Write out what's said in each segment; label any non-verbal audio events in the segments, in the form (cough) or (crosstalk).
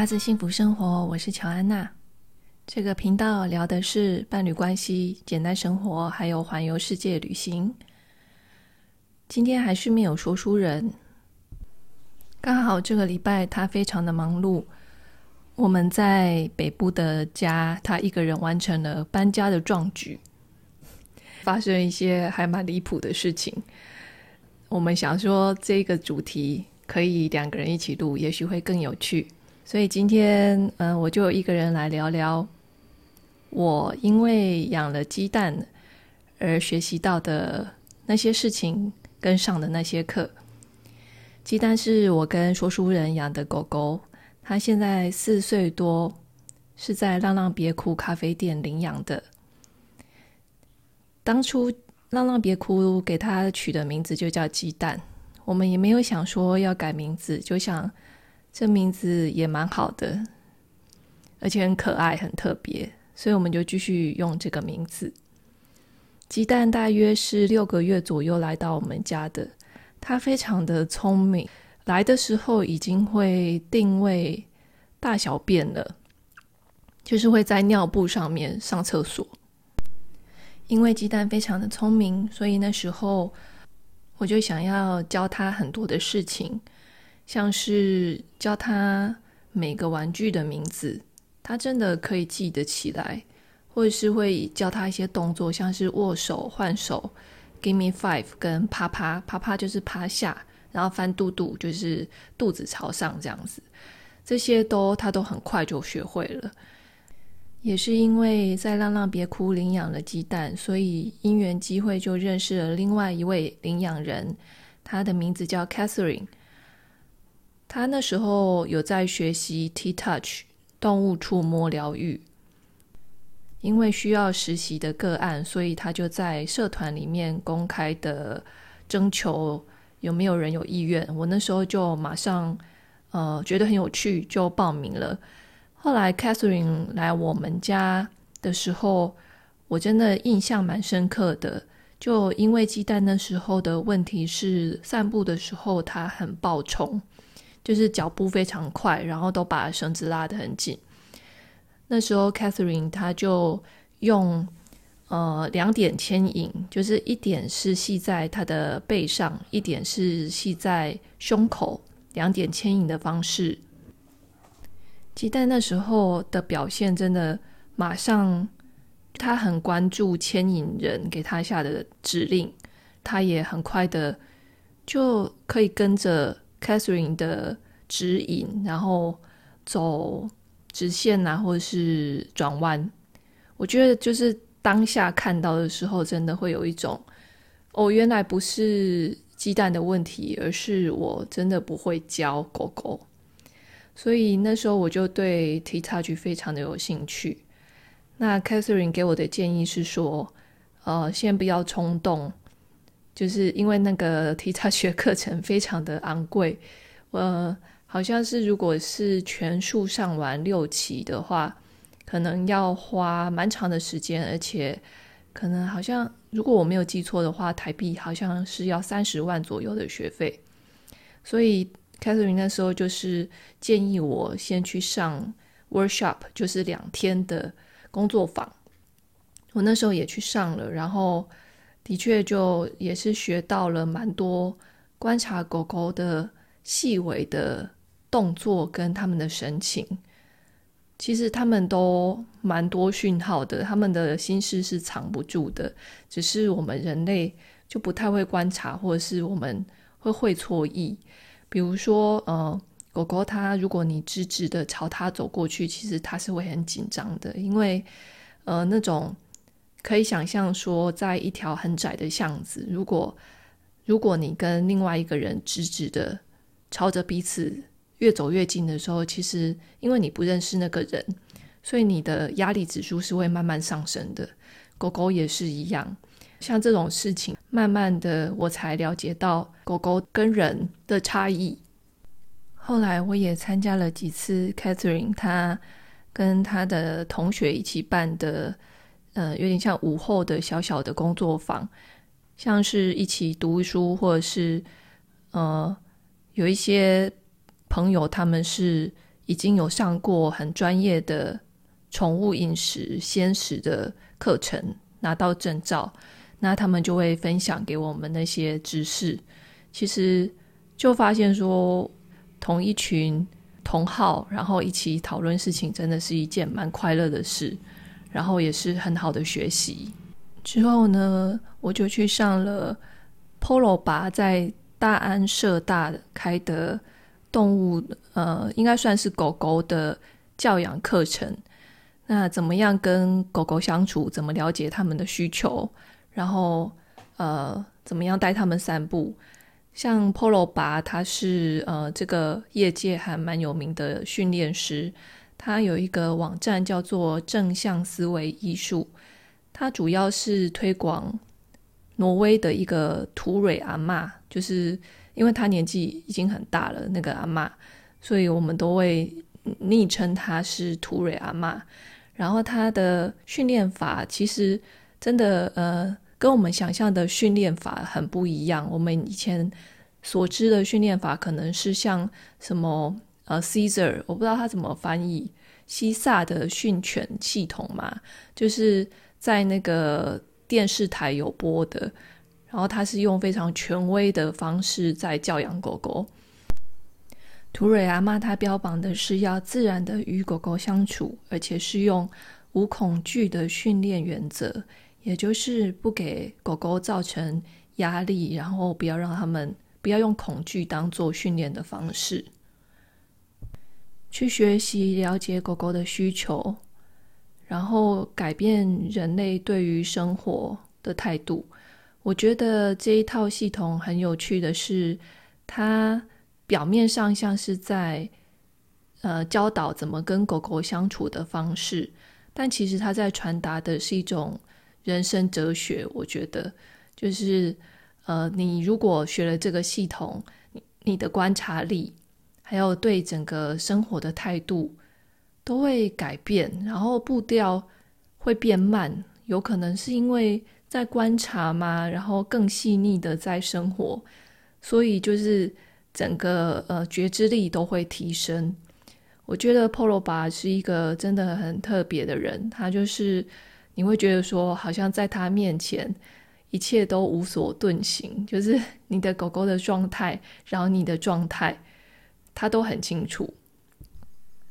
拉子幸福生活，我是乔安娜。这个频道聊的是伴侣关系、简单生活，还有环游世界旅行。今天还是没有说书人，刚好这个礼拜他非常的忙碌。我们在北部的家，他一个人完成了搬家的壮举，发生一些还蛮离谱的事情。我们想说这个主题可以两个人一起录，也许会更有趣。所以今天，嗯、我就一个人来聊聊我因为养了鸡蛋而学习到的那些事情，跟上的那些课。鸡蛋是我跟说书人养的狗狗，它现在四岁多，是在浪浪别哭咖啡店领养的。当初浪浪别哭给它取的名字就叫鸡蛋，我们也没有想说要改名字，就想。这名字也蛮好的，而且很可爱、很特别，所以我们就继续用这个名字。鸡蛋大约是六个月左右来到我们家的，它非常的聪明，来的时候已经会定位大小便了，就是会在尿布上面上厕所。因为鸡蛋非常的聪明，所以那时候我就想要教它很多的事情。像是教他每个玩具的名字，他真的可以记得起来，或者是会教他一些动作，像是握手、换手、Give me five 跟趴趴，趴趴就是趴下，然后翻肚肚就是肚子朝上这样子，这些都他都很快就学会了。也是因为在浪浪别哭领养了鸡蛋，所以因缘机会就认识了另外一位领养人，他的名字叫 Catherine。他那时候有在学习 T-Touch 动物触摸疗愈，因为需要实习的个案，所以他就在社团里面公开的征求有没有人有意愿。我那时候就马上呃觉得很有趣，就报名了。后来 Catherine 来我们家的时候，我真的印象蛮深刻的，就因为鸡蛋那时候的问题是散步的时候它很暴冲。就是脚步非常快，然后都把绳子拉得很紧。那时候，Catherine 她就用呃两点牵引，就是一点是系在她的背上，一点是系在胸口，两点牵引的方式。鸡蛋那时候的表现真的马上，他很关注牵引人给他下的指令，他也很快的就可以跟着。Catherine 的指引，然后走直线啊，或者是转弯。我觉得就是当下看到的时候，真的会有一种哦，原来不是鸡蛋的问题，而是我真的不会教狗狗。所以那时候我就对 T-Touch 非常的有兴趣。那 Catherine 给我的建议是说，呃，先不要冲动。就是因为那个提插学课程非常的昂贵，(laughs) 呃，好像是如果是全数上完六期的话，可能要花蛮长的时间，而且可能好像如果我没有记错的话，台币好像是要三十万左右的学费。所以凯瑟琳那时候就是建议我先去上 workshop，就是两天的工作坊。我那时候也去上了，然后。的确，就也是学到了蛮多观察狗狗的细微的动作跟他们的神情。其实他们都蛮多讯号的，他们的心事是藏不住的，只是我们人类就不太会观察，或者是我们会会错意。比如说，呃，狗狗它如果你直直的朝它走过去，其实它是会很紧张的，因为呃那种。可以想象说，在一条很窄的巷子，如果如果你跟另外一个人直直的朝着彼此越走越近的时候，其实因为你不认识那个人，所以你的压力指数是会慢慢上升的。狗狗也是一样，像这种事情，慢慢的我才了解到狗狗跟人的差异。后来我也参加了几次 Catherine 她跟她的同学一起办的。呃，有点像午后的小小的工作坊，像是一起读书，或者是呃，有一些朋友他们是已经有上过很专业的宠物饮食鲜食的课程，拿到证照，那他们就会分享给我们那些知识。其实就发现说，同一群同好，然后一起讨论事情，真的是一件蛮快乐的事，然后也是很好的学习。之后呢，我就去上了 Polo 爸在大安社大开的动物，呃，应该算是狗狗的教养课程。那怎么样跟狗狗相处？怎么了解他们的需求？然后，呃，怎么样带他们散步？像 Polo 爸，他是呃这个业界还蛮有名的训练师，他有一个网站叫做正向思维艺术，他主要是推广挪威的一个图瑞阿嬷，就是因为他年纪已经很大了，那个阿嬷，所以我们都会昵称他是图瑞阿嬷。然后他的训练法其实真的呃。跟我们想象的训练法很不一样。我们以前所知的训练法可能是像什么呃，Caesar，我不知道他怎么翻译，西萨的训犬系统嘛，就是在那个电视台有播的。然后他是用非常权威的方式在教养狗狗。图瑞阿妈他标榜的是要自然的与狗狗相处，而且是用无恐惧的训练原则。也就是不给狗狗造成压力，然后不要让他们不要用恐惧当做训练的方式，去学习了解狗狗的需求，然后改变人类对于生活的态度。我觉得这一套系统很有趣的是，它表面上像是在呃教导怎么跟狗狗相处的方式，但其实它在传达的是一种。人生哲学，我觉得就是，呃，你如果学了这个系统，你你的观察力，还有对整个生活的态度，都会改变，然后步调会变慢，有可能是因为在观察嘛，然后更细腻的在生活，所以就是整个呃觉知力都会提升。我觉得 Polo 爸是一个真的很特别的人，他就是。你会觉得说，好像在他面前，一切都无所遁形，就是 (laughs) 你的狗狗的状态，然后你的状态，他都很清楚。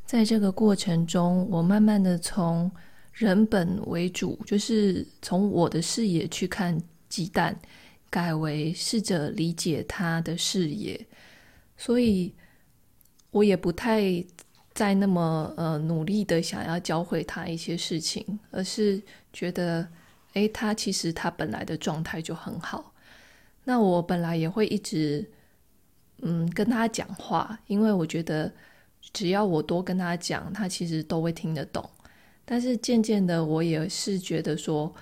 在这个过程中，我慢慢的从人本为主，就是从我的视野去看鸡蛋，改为试着理解他的视野，所以我也不太。再那么呃努力的想要教会他一些事情，而是觉得，诶，他其实他本来的状态就很好。那我本来也会一直嗯跟他讲话，因为我觉得只要我多跟他讲，他其实都会听得懂。但是渐渐的，我也是觉得说，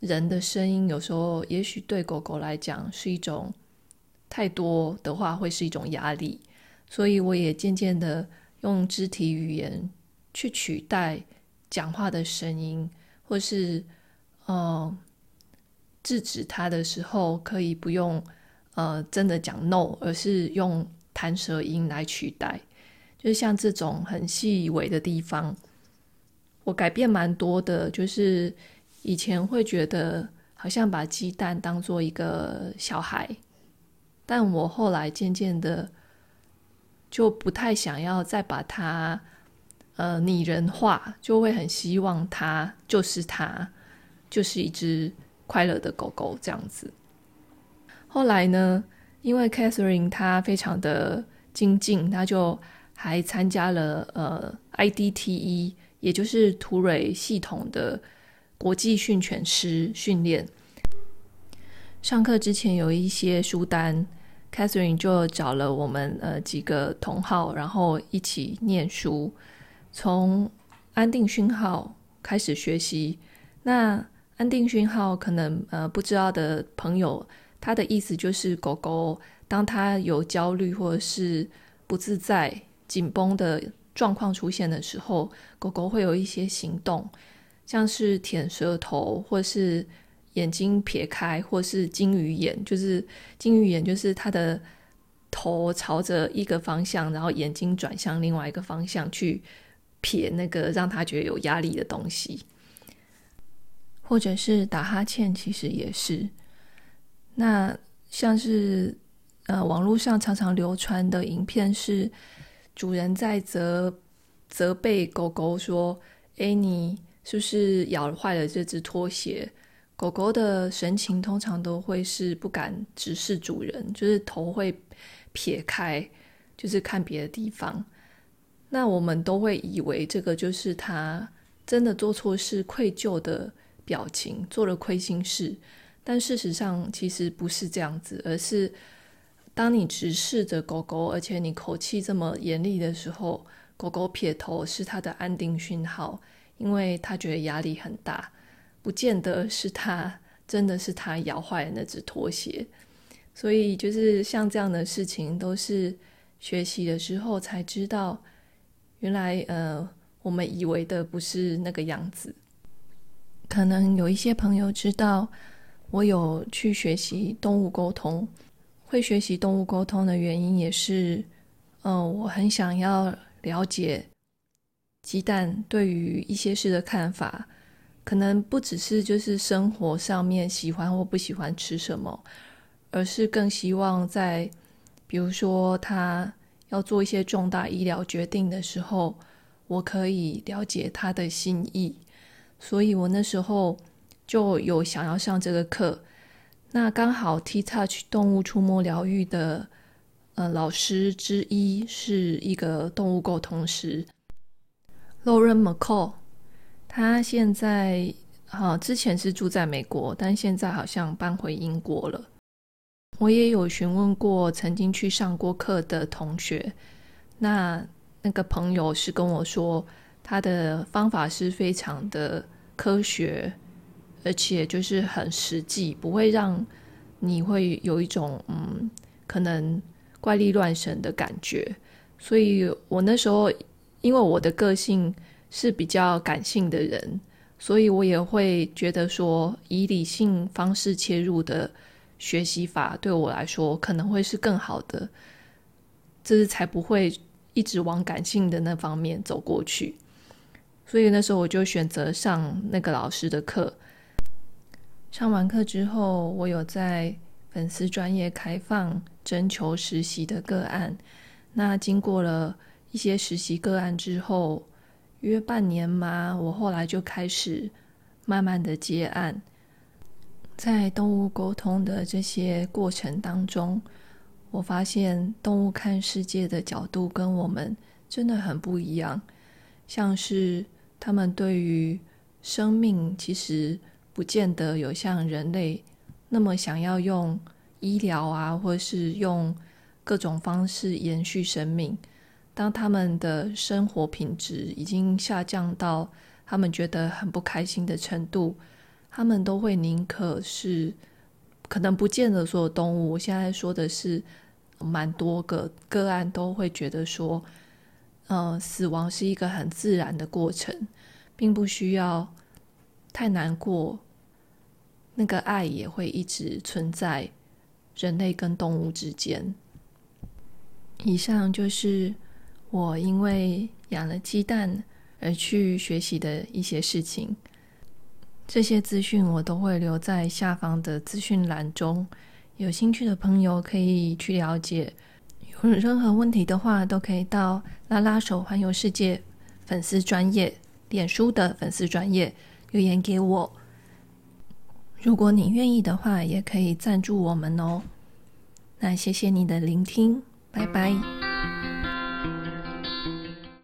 人的声音有时候也许对狗狗来讲是一种太多的话，会是一种压力，所以我也渐渐的。用肢体语言去取代讲话的声音，或是呃制止他的时候，可以不用呃真的讲 no，而是用弹舌音来取代。就是像这种很细微的地方，我改变蛮多的。就是以前会觉得好像把鸡蛋当做一个小孩，但我后来渐渐的。就不太想要再把它呃拟人化，就会很希望它就是它，就是一只快乐的狗狗这样子。后来呢，因为 Catherine 她非常的精进，她就还参加了呃 IDTE，也就是图瑞系统的国际训犬师训练。上课之前有一些书单。Catherine 就找了我们呃几个同好，然后一起念书，从安定讯号开始学习。那安定讯号可能呃不知道的朋友，他的意思就是狗狗当它有焦虑或者是不自在、紧绷的状况出现的时候，狗狗会有一些行动，像是舔舌头或是。眼睛撇开，或是金鱼眼，就是金鱼眼，就是它的头朝着一个方向，然后眼睛转向另外一个方向去撇那个让他觉得有压力的东西，或者是打哈欠，其实也是。那像是呃网络上常常流传的影片是主人在责责备狗狗说：“哎，你是不是咬坏了这只拖鞋？”狗狗的神情通常都会是不敢直视主人，就是头会撇开，就是看别的地方。那我们都会以为这个就是他真的做错事、愧疚的表情，做了亏心事。但事实上其实不是这样子，而是当你直视着狗狗，而且你口气这么严厉的时候，狗狗撇头是它的安定讯号，因为它觉得压力很大，不见得是它真的是它咬坏了那只拖鞋。所以就是像这样的事情，都是学习的时候才知道。原来，呃，我们以为的不是那个样子。可能有一些朋友知道，我有去学习动物沟通。会学习动物沟通的原因也是，嗯、我很想要了解鸡蛋对于一些事的看法。可能不只是就是生活上面喜欢或不喜欢吃什么，而是更希望在，比如说他。要做一些重大医疗决定的时候，我可以了解他的心意，所以我那时候就有想要上这个课。那刚好 T-Touch 动物触摸疗愈的呃老师之一是一个动物沟通师 Lauren McCall，他现在啊之前是住在美国，但现在好像搬回英国了。我也有询问过曾经去上过课的同学，那那个朋友是跟我说，他的方法是非常的科学，而且就是很实际，不会让你会有一种嗯可能怪力乱神的感觉。所以我那时候因为我的个性是比较感性的人，所以我也会觉得说以理性方式切入的。学习法对我来说可能会是更好的，这是才不会一直往感性的那方面走过去。所以那时候我就选择上那个老师的课。上完课之后，我有在粉丝专业开放征求实习的个案。那经过了一些实习个案之后，约半年嘛，我后来就开始慢慢的接案。在动物沟通的这些过程当中，我发现动物看世界的角度跟我们真的很不一样。像是他们对于生命，其实不见得有像人类那么想要用医疗啊，或是用各种方式延续生命。当他们的生活品质已经下降到他们觉得很不开心的程度。他们都会宁可是，可能不见得所有动物。我现在说的是，蛮多个个案都会觉得说，呃，死亡是一个很自然的过程，并不需要太难过。那个爱也会一直存在人类跟动物之间。以上就是我因为养了鸡蛋而去学习的一些事情。这些资讯我都会留在下方的资讯栏中，有兴趣的朋友可以去了解。有任何问题的话，都可以到拉拉手环游世界粉丝专业、脸书的粉丝专业留言给我。如果你愿意的话，也可以赞助我们哦。那谢谢你的聆听，拜拜。